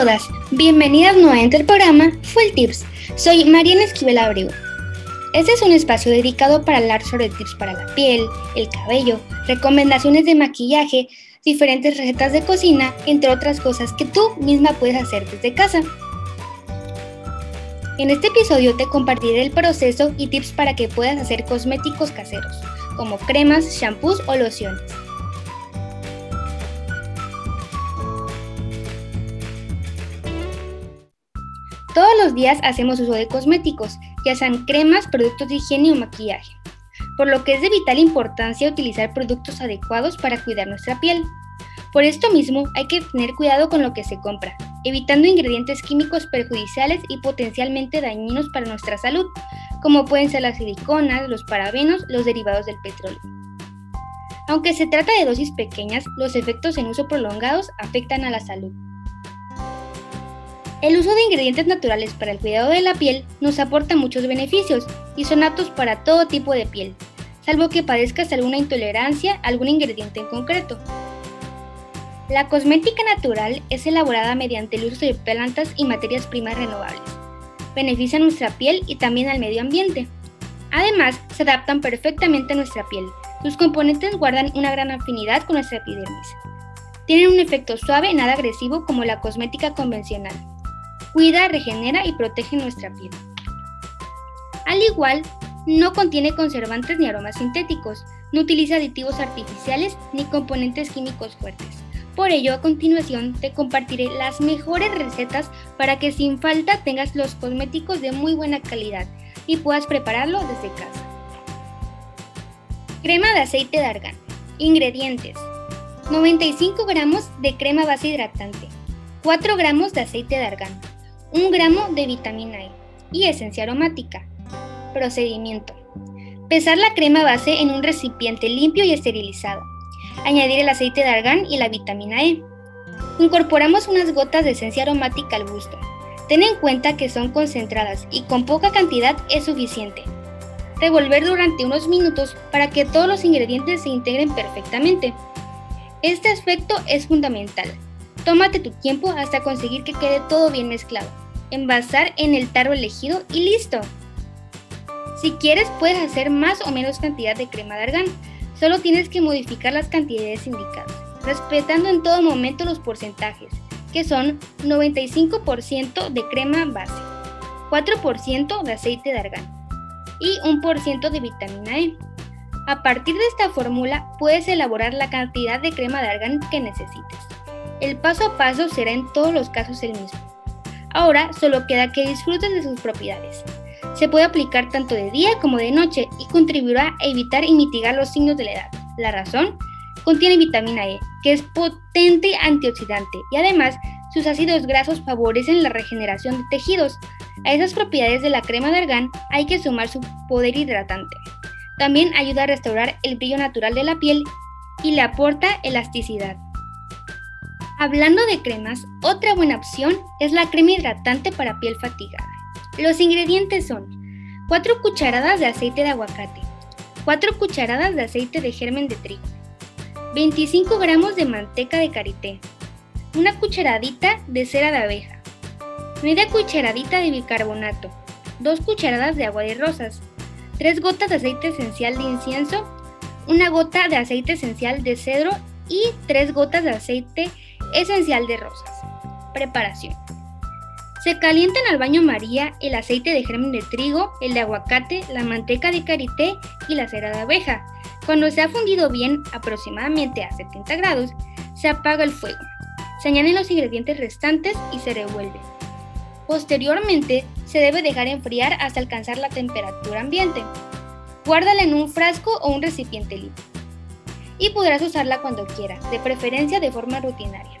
Todas, bienvenidas nuevamente al programa Full Tips. Soy Mariana Esquivel Abreu. Este es un espacio dedicado para hablar sobre tips para la piel, el cabello, recomendaciones de maquillaje, diferentes recetas de cocina, entre otras cosas que tú misma puedes hacer desde casa. En este episodio te compartiré el proceso y tips para que puedas hacer cosméticos caseros, como cremas, shampoos o lociones. Días hacemos uso de cosméticos, ya sean cremas, productos de higiene o maquillaje, por lo que es de vital importancia utilizar productos adecuados para cuidar nuestra piel. Por esto mismo hay que tener cuidado con lo que se compra, evitando ingredientes químicos perjudiciales y potencialmente dañinos para nuestra salud, como pueden ser las siliconas, los parabenos, los derivados del petróleo. Aunque se trata de dosis pequeñas, los efectos en uso prolongados afectan a la salud. El uso de ingredientes naturales para el cuidado de la piel nos aporta muchos beneficios y son aptos para todo tipo de piel, salvo que padezcas alguna intolerancia a algún ingrediente en concreto. La cosmética natural es elaborada mediante el uso de plantas y materias primas renovables. Beneficia nuestra piel y también al medio ambiente. Además, se adaptan perfectamente a nuestra piel. Sus componentes guardan una gran afinidad con nuestra epidermis. Tienen un efecto suave y nada agresivo como la cosmética convencional cuida, regenera y protege nuestra piel. Al igual, no contiene conservantes ni aromas sintéticos, no utiliza aditivos artificiales ni componentes químicos fuertes. Por ello, a continuación te compartiré las mejores recetas para que sin falta tengas los cosméticos de muy buena calidad y puedas prepararlo desde casa. Crema de aceite de argán. Ingredientes. 95 gramos de crema base hidratante. 4 gramos de aceite de argán. 1 gramo de vitamina E y esencia aromática. Procedimiento. Pesar la crema base en un recipiente limpio y esterilizado. Añadir el aceite de argán y la vitamina E. Incorporamos unas gotas de esencia aromática al gusto. Ten en cuenta que son concentradas y con poca cantidad es suficiente. Revolver durante unos minutos para que todos los ingredientes se integren perfectamente. Este aspecto es fundamental. Tómate tu tiempo hasta conseguir que quede todo bien mezclado envasar en el tarro elegido y listo. Si quieres puedes hacer más o menos cantidad de crema de argán, solo tienes que modificar las cantidades indicadas, respetando en todo momento los porcentajes, que son 95% de crema base, 4% de aceite de argán y 1% de vitamina E. A partir de esta fórmula puedes elaborar la cantidad de crema de argán que necesites. El paso a paso será en todos los casos el mismo. Ahora solo queda que disfruten de sus propiedades. Se puede aplicar tanto de día como de noche y contribuirá a evitar y mitigar los signos de la edad. La razón, contiene vitamina E, que es potente antioxidante y además sus ácidos grasos favorecen la regeneración de tejidos. A esas propiedades de la crema de argán hay que sumar su poder hidratante. También ayuda a restaurar el brillo natural de la piel y le aporta elasticidad. Hablando de cremas, otra buena opción es la crema hidratante para piel fatigada. Los ingredientes son 4 cucharadas de aceite de aguacate, 4 cucharadas de aceite de germen de trigo, 25 gramos de manteca de karité, una cucharadita de cera de abeja, media cucharadita de bicarbonato, 2 cucharadas de agua de rosas, 3 gotas de aceite esencial de incienso, una gota de aceite esencial de cedro y 3 gotas de aceite esencial de rosas. Preparación. Se calientan al baño María el aceite de germen de trigo, el de aguacate, la manteca de karité y la cera de abeja. Cuando se ha fundido bien, aproximadamente a 70 grados, se apaga el fuego. Se añaden los ingredientes restantes y se revuelve. Posteriormente, se debe dejar enfriar hasta alcanzar la temperatura ambiente. Guárdala en un frasco o un recipiente limpio. Y podrás usarla cuando quieras, de preferencia de forma rutinaria.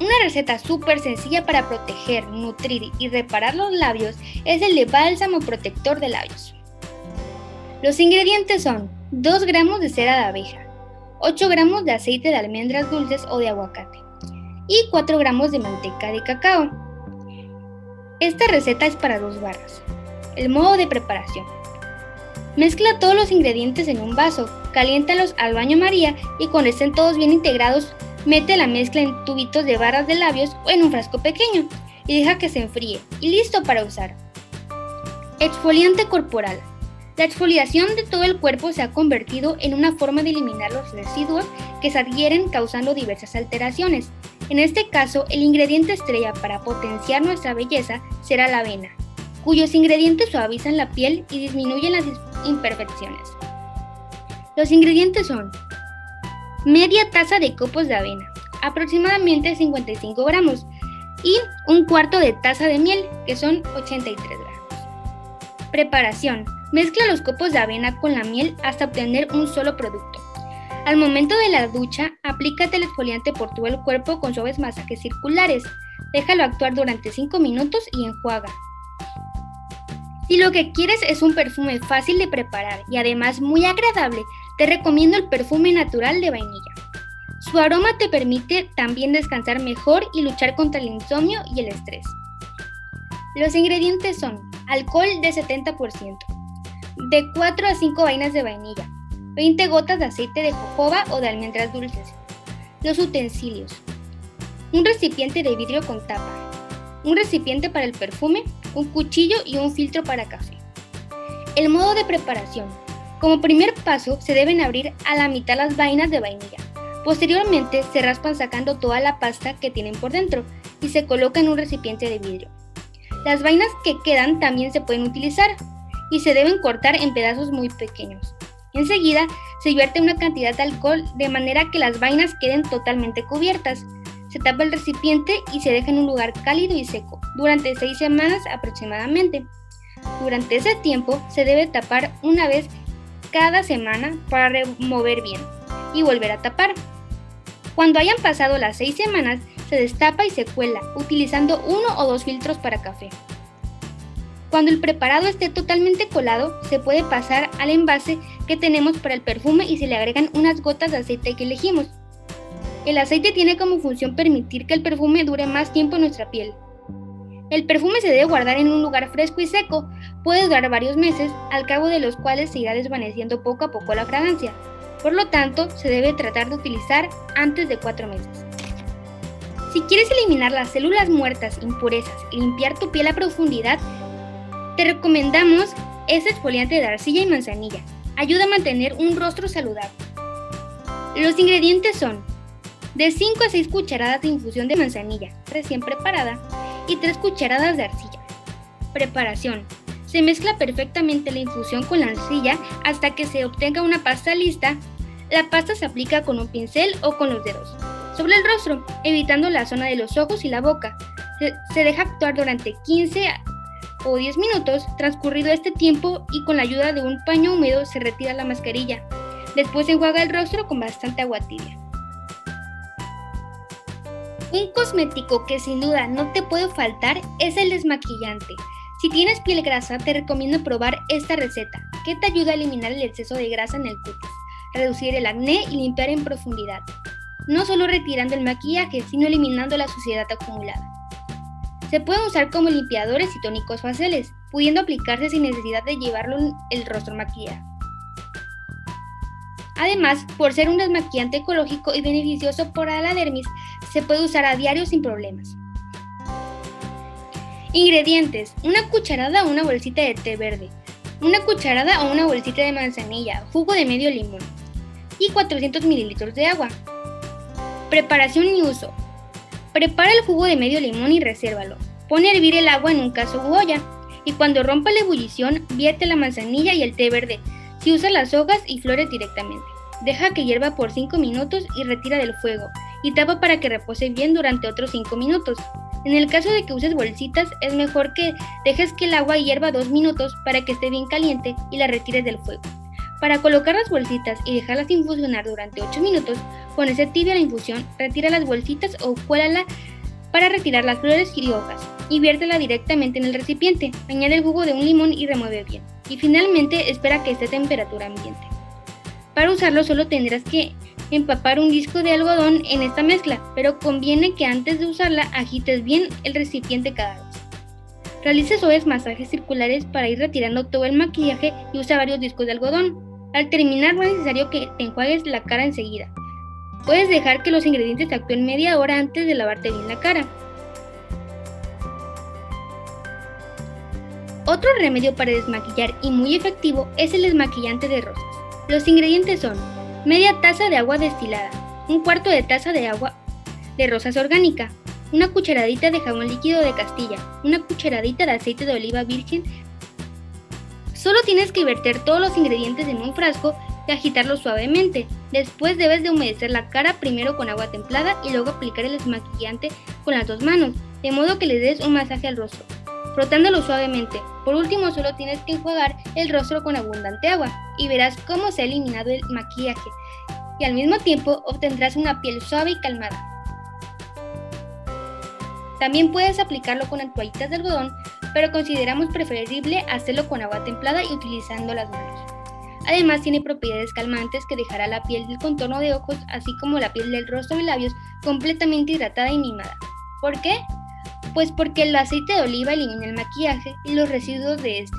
Una receta súper sencilla para proteger, nutrir y reparar los labios es el de bálsamo protector de labios. Los ingredientes son 2 gramos de cera de abeja, 8 gramos de aceite de almendras dulces o de aguacate y 4 gramos de manteca de cacao. Esta receta es para dos barras. El modo de preparación. Mezcla todos los ingredientes en un vaso, caliéntalos al baño María y cuando estén todos bien integrados, Mete la mezcla en tubitos de barras de labios o en un frasco pequeño y deja que se enfríe y listo para usar. Exfoliante corporal. La exfoliación de todo el cuerpo se ha convertido en una forma de eliminar los residuos que se adhieren causando diversas alteraciones. En este caso, el ingrediente estrella para potenciar nuestra belleza será la avena, cuyos ingredientes suavizan la piel y disminuyen las imperfecciones. Los ingredientes son media taza de copos de avena, aproximadamente 55 gramos, y un cuarto de taza de miel, que son 83 gramos. Preparación. Mezcla los copos de avena con la miel hasta obtener un solo producto. Al momento de la ducha, aplícate el exfoliante por todo el cuerpo con suaves masajes circulares. Déjalo actuar durante 5 minutos y enjuaga. Si lo que quieres es un perfume fácil de preparar y además muy agradable, te recomiendo el perfume natural de vainilla. Su aroma te permite también descansar mejor y luchar contra el insomnio y el estrés. Los ingredientes son alcohol de 70%, de 4 a 5 vainas de vainilla, 20 gotas de aceite de jojoba o de almendras dulces. Los utensilios. Un recipiente de vidrio con tapa, un recipiente para el perfume, un cuchillo y un filtro para café. El modo de preparación. Como primer paso se deben abrir a la mitad las vainas de vainilla. Posteriormente se raspan sacando toda la pasta que tienen por dentro y se coloca en un recipiente de vidrio. Las vainas que quedan también se pueden utilizar y se deben cortar en pedazos muy pequeños. Enseguida se vierte una cantidad de alcohol de manera que las vainas queden totalmente cubiertas se tapa el recipiente y se deja en un lugar cálido y seco durante seis semanas aproximadamente. Durante ese tiempo se debe tapar una vez cada semana para remover bien y volver a tapar. Cuando hayan pasado las seis semanas, se destapa y se cuela utilizando uno o dos filtros para café. Cuando el preparado esté totalmente colado, se puede pasar al envase que tenemos para el perfume y se le agregan unas gotas de aceite que elegimos. El aceite tiene como función permitir que el perfume dure más tiempo en nuestra piel. El perfume se debe guardar en un lugar fresco y seco, puede durar varios meses, al cabo de los cuales se irá desvaneciendo poco a poco la fragancia. Por lo tanto, se debe tratar de utilizar antes de 4 meses. Si quieres eliminar las células muertas, impurezas y limpiar tu piel a profundidad, te recomendamos este exfoliante de arcilla y manzanilla. Ayuda a mantener un rostro saludable. Los ingredientes son de 5 a 6 cucharadas de infusión de manzanilla recién preparada y 3 cucharadas de arcilla. Preparación. Se mezcla perfectamente la infusión con la arcilla hasta que se obtenga una pasta lista. La pasta se aplica con un pincel o con los dedos sobre el rostro, evitando la zona de los ojos y la boca. Se, deja actuar durante 15 o 10 minutos. Transcurrido este tiempo y con la ayuda de un paño húmedo se retira la mascarilla. Después se enjuaga el rostro con bastante agua tibia. Un cosmético que sin duda no te puede faltar es el desmaquillante. Si tienes piel grasa, te recomiendo probar esta receta, que te ayuda a eliminar el exceso de grasa en el cutis, reducir el acné y limpiar en profundidad. No solo retirando el maquillaje, sino eliminando la suciedad acumulada. Se pueden usar como limpiadores y tónicos faciales, pudiendo aplicarse sin necesidad de llevarlo el rostro maquillado. Además, por ser un desmaquillante ecológico y beneficioso para la dermis, se puede usar a diario sin problemas. Ingredientes: una cucharada o una bolsita de té verde, una cucharada o una bolsita de manzanilla, jugo de medio limón y 400 mililitros de agua. Preparación y uso. Prepara el jugo de medio limón y resérvalo. Pone a hervir el agua en un caso u olla y cuando rompa la ebullición, vierte la manzanilla y el té verde si usa las hojas y flores directamente. Deja que hierva por 5 minutos y retira del fuego y tapa para que repose bien durante otros 5 minutos. En el caso de que uses bolsitas, es mejor que dejes que el agua hierva 2 minutos para que esté bien caliente y la retires del fuego. Para colocar las bolsitas y dejarlas infusionar durante 8 minutos, con ese tibia la infusión, retira las bolsitas o cuélala para retirar las flores y hojas y viértela directamente en el recipiente. Añade el jugo de un limón y remueve bien y finalmente espera que esté a temperatura ambiente. Para usarlo solo tendrás que empapar un disco de algodón en esta mezcla, pero conviene que antes de usarla agites bien el recipiente cada vez. Realice suaves masajes circulares para ir retirando todo el maquillaje y usa varios discos de algodón. Al terminar no es necesario que te enjuagues la cara enseguida. Puedes dejar que los ingredientes actúen media hora antes de lavarte bien la cara. Otro remedio para desmaquillar y muy efectivo es el desmaquillante de rosas. Los ingredientes son media taza de agua destilada, un cuarto de taza de agua de rosas orgánica, una cucharadita de jabón líquido de Castilla, una cucharadita de aceite de oliva virgen. Solo tienes que verter todos los ingredientes en un frasco y agitarlo suavemente. Después debes de humedecer la cara primero con agua templada y luego aplicar el desmaquillante con las dos manos, de modo que le des un masaje al rostro, frotándolo suavemente. Por último, solo tienes que enjuagar el rostro con abundante agua y verás cómo se ha eliminado el maquillaje y al mismo tiempo obtendrás una piel suave y calmada. También puedes aplicarlo con toallitas de algodón, pero consideramos preferible hacerlo con agua templada y utilizando las manos. Además tiene propiedades calmantes que dejará la piel del contorno de ojos, así como la piel del rostro y labios completamente hidratada y mimada. ¿Por qué? Pues porque el aceite de oliva elimina el maquillaje y los residuos de este,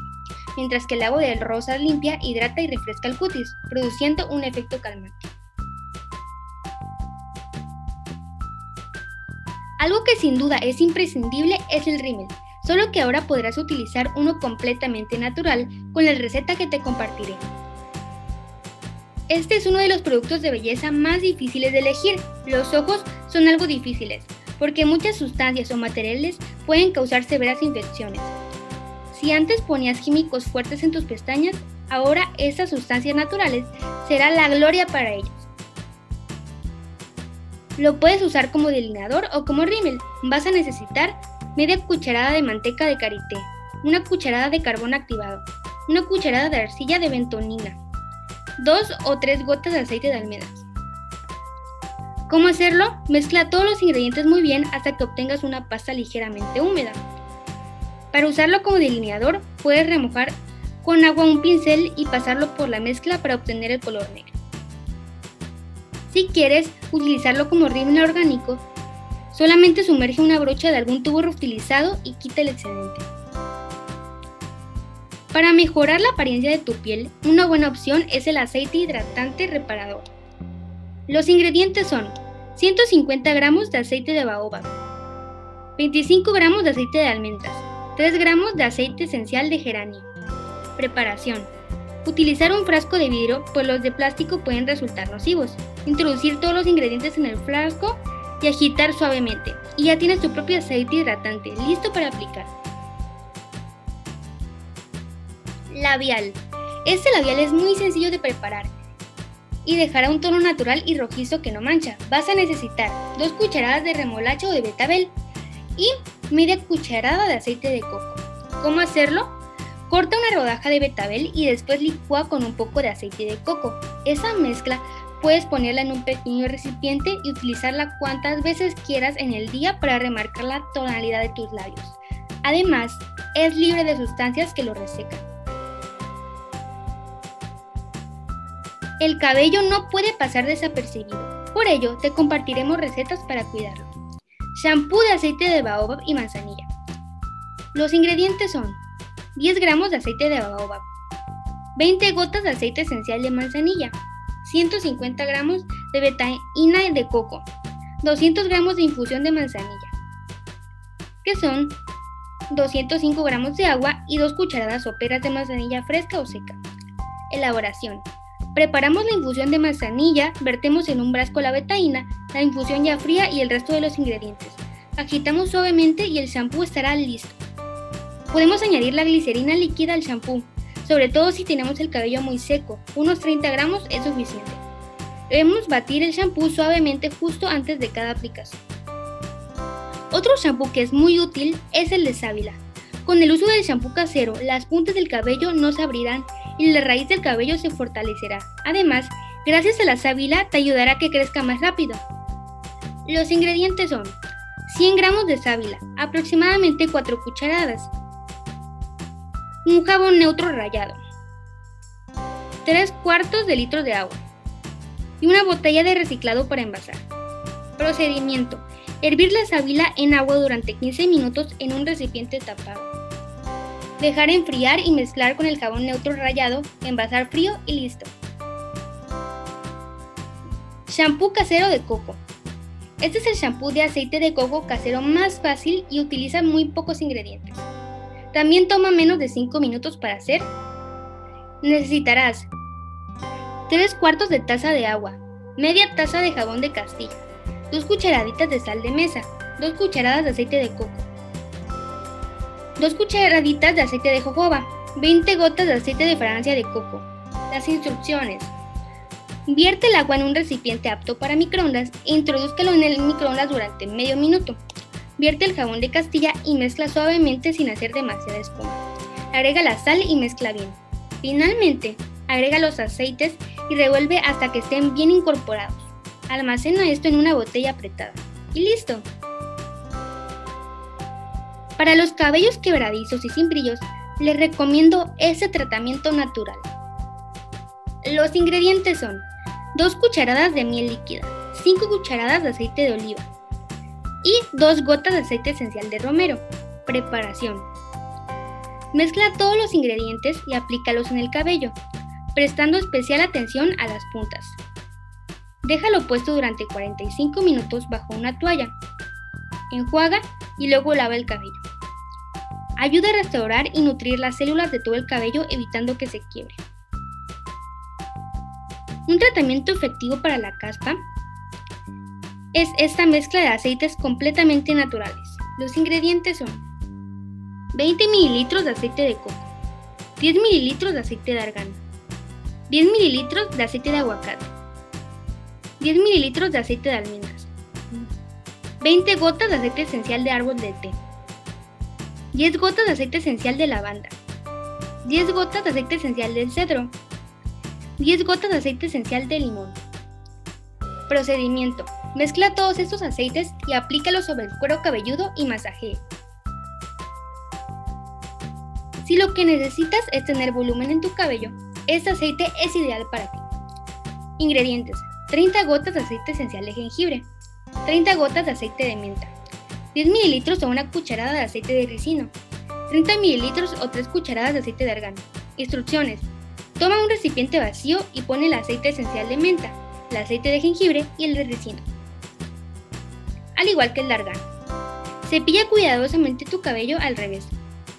mientras que el agua de rosa limpia, hidrata y refresca el cutis, produciendo un efecto calmante. Algo que sin duda es imprescindible es el rímel, solo que ahora podrás utilizar uno completamente natural con la receta que te compartiré. Este es uno de los productos de belleza más difíciles de elegir. Los ojos son algo difíciles, porque muchas sustancias o materiales pueden causar severas infecciones. Si antes ponías químicos fuertes en tus pestañas, ahora estas sustancias naturales será la gloria para ellos. Lo puedes usar como delineador o como rímel. Vas a necesitar media cucharada de manteca de karité, una cucharada de carbón activado, una cucharada de arcilla de bentonina, dos o tres gotas de aceite de almendras. ¿Cómo hacerlo? Mezcla todos los ingredientes muy bien hasta que obtengas una pasta ligeramente húmeda. Para usarlo como delineador, puedes remojar con agua un pincel y pasarlo por la mezcla para obtener el color negro. Si quieres utilizarlo como rímel orgánico, solamente sumerge una brocha de algún tubo reutilizado y quita el excedente. Para mejorar la apariencia de tu piel, una buena opción es el aceite hidratante reparador. Los ingredientes son 150 gramos de aceite de baobab, 25 gramos de aceite de almendras, 3 gramos de aceite esencial de geranio. Preparación. Utilizar un frasco de vidrio, pues los de plástico pueden resultar nocivos. Introducir todos los ingredientes en el frasco y agitar suavemente. Y ya tienes tu propio aceite hidratante listo para aplicar. Labial. Este labial es muy sencillo de preparar y dejará un tono natural y rojizo que no mancha. Vas a necesitar 2 cucharadas de remolacha o de betabel y media cucharada de aceite de coco. ¿Cómo hacerlo? Corta una rodaja de betabel y después licúa con un poco de aceite de coco. Esa mezcla puedes ponerla en un pequeño recipiente y utilizarla cuantas veces quieras en el día para remarcar la tonalidad de tus labios. Además, es libre de sustancias que lo resecan. El cabello no puede pasar desapercibido, por ello te compartiremos recetas para cuidarlo. Shampoo de aceite de baobab y manzanilla. Los ingredientes son 10 gramos de aceite de baobab, 20 gotas de aceite esencial de manzanilla, 150 gramos de betaína de coco, 200 gramos de infusión de manzanilla, que son 205 gramos de agua y 2 cucharadas soperas de manzanilla fresca o seca. Elaboración. Preparamos la infusión de manzanilla, vertemos en un frasco la betaína, la infusión ya fría y el resto de los ingredientes. Agitamos suavemente y el shampoo estará listo. Podemos añadir la glicerina líquida al shampoo, sobre todo si tenemos el cabello muy seco, unos 30 gramos es suficiente. Debemos batir el shampoo suavemente justo antes de cada aplicación. Otro shampoo que es muy útil es el de sábila. Con el uso del shampoo casero, las puntas del cabello no se abrirán y la raíz del cabello se fortalecerá. Además, gracias a la sábila te ayudará a que crezca más rápido. Los ingredientes son 100 gramos de sábila, aproximadamente 4 cucharadas, un jabón neutro rallado, 3 cuartos de litro de agua y una botella de reciclado para envasar. Procedimiento. Hervir la sábila en agua durante 15 minutos en un recipiente tapado. Dejar enfriar y mezclar con el jabón neutro rallado, envasar frío y listo. Shampoo casero de coco. Este es el shampoo de aceite de coco casero más fácil y utiliza muy pocos ingredientes. También toma menos de 5 minutos para hacer. Necesitarás 3 cuartos de taza de agua, media taza de jabón de castilla, 2 cucharaditas de sal de mesa, 2 cucharadas de aceite de coco, 2 cucharaditas de aceite de jojoba, 20 gotas de aceite de fragancia de coco. Las instrucciones. Vierte el agua en un recipiente apto para microondas e introdúzcalo en el microondas durante medio minuto. Vierte el jabón de castilla y mezcla suavemente sin hacer demasiada espuma. Agrega la sal y mezcla bien. Finalmente, agrega los aceites y revuelve hasta que estén bien incorporados. Almacena esto en una botella apretada. Y listo. Para los cabellos quebradizos y sin brillos, les recomiendo ese tratamiento natural. Los ingredientes son 2 cucharadas de miel líquida, 5 cucharadas de aceite de oliva y 2 gotas de aceite esencial de romero. Preparación. Mezcla todos los ingredientes y aplícalos en el cabello, prestando especial atención a las puntas. Déjalo puesto durante 45 minutos bajo una toalla. Enjuaga y luego lava el cabello. Ayuda a restaurar y nutrir las células de todo el cabello evitando que se quiebre. Un tratamiento efectivo para la caspa es esta mezcla de aceites completamente naturales. Los ingredientes son 20 ml de aceite de coco, 10 ml de aceite de argán, 10 ml de aceite de aguacate, 10 ml de aceite de almendras, 20 gotas de aceite esencial de árbol de té, 10 gotas de aceite esencial de lavanda, 10 gotas de aceite esencial del cedro, 10 gotas de aceite esencial de limón. Procedimiento. Mezcla todos estos aceites y aplícalos sobre el cuero cabelludo y masajee. Si lo que necesitas es tener volumen en tu cabello, este aceite es ideal para ti. Ingredientes. 30 gotas de aceite esencial de jengibre, 30 gotas de aceite de menta, 10 ml o una cucharada de aceite de ricino, 30 ml o 3 cucharadas de aceite de argán. Instrucciones. Toma un recipiente vacío y pone el aceite esencial de menta, el aceite de jengibre y el de ricino. Al igual que el de argán. Cepilla cuidadosamente tu cabello al revés.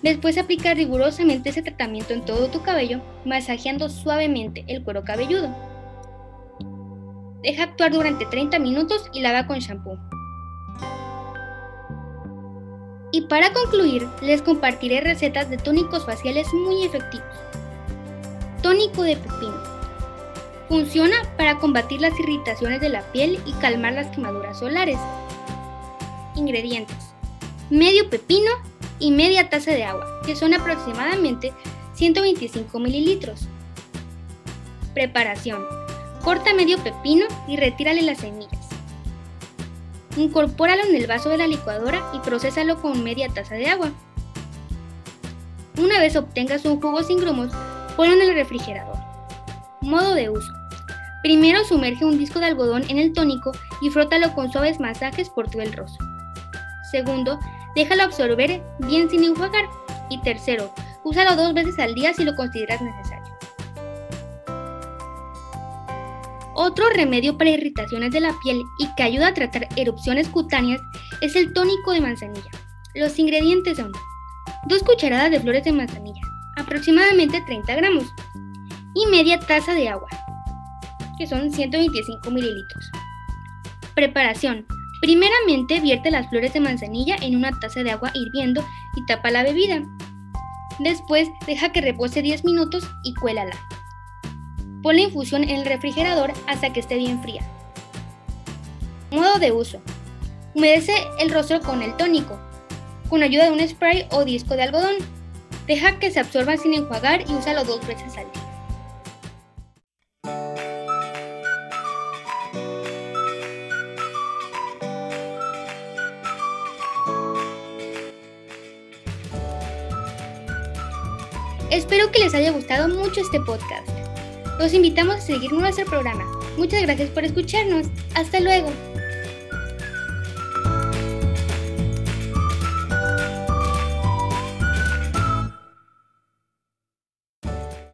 Después aplica rigurosamente ese tratamiento en todo tu cabello, masajeando suavemente el cuero cabelludo. Deja actuar durante 30 minutos y lava con shampoo. Y para concluir, les compartiré recetas de tónicos faciales muy efectivos. Tónico de pepino. Funciona para combatir las irritaciones de la piel y calmar las quemaduras solares. Ingredientes. Medio pepino y media taza de agua, que son aproximadamente 125 mililitros. Preparación. Corta medio pepino y retírale las semillas. Incorpóralo en el vaso de la licuadora y procésalo con media taza de agua. Una vez obtengas un jugo sin grumos, ponlo en el refrigerador. Modo de uso. Primero sumerge un disco de algodón en el tónico y frótalo con suaves masajes por todo el rostro. Segundo, déjalo absorber bien sin enjuagar. Y tercero, úsalo dos veces al día si lo consideras necesario. Otro remedio para irritaciones de la piel y que ayuda a tratar erupciones cutáneas es el tónico de manzanilla. Los ingredientes son 2 cucharadas de flores de manzanilla, aproximadamente 30 gramos, y media taza de agua, que son 125 mililitros. Preparación. Primeramente vierte las flores de manzanilla en una taza de agua hirviendo y tapa la bebida. Después deja que repose 10 minutos y cuélala. Pon la infusión en el refrigerador hasta que esté bien fría. Modo de uso. Humedece el rostro con el tónico, con ayuda de un spray o disco de algodón. Deja que se absorba sin enjuagar y úsalo dos veces al día. Espero que les haya gustado mucho este podcast. Los invitamos a seguir nuestro programa. Muchas gracias por escucharnos. Hasta luego.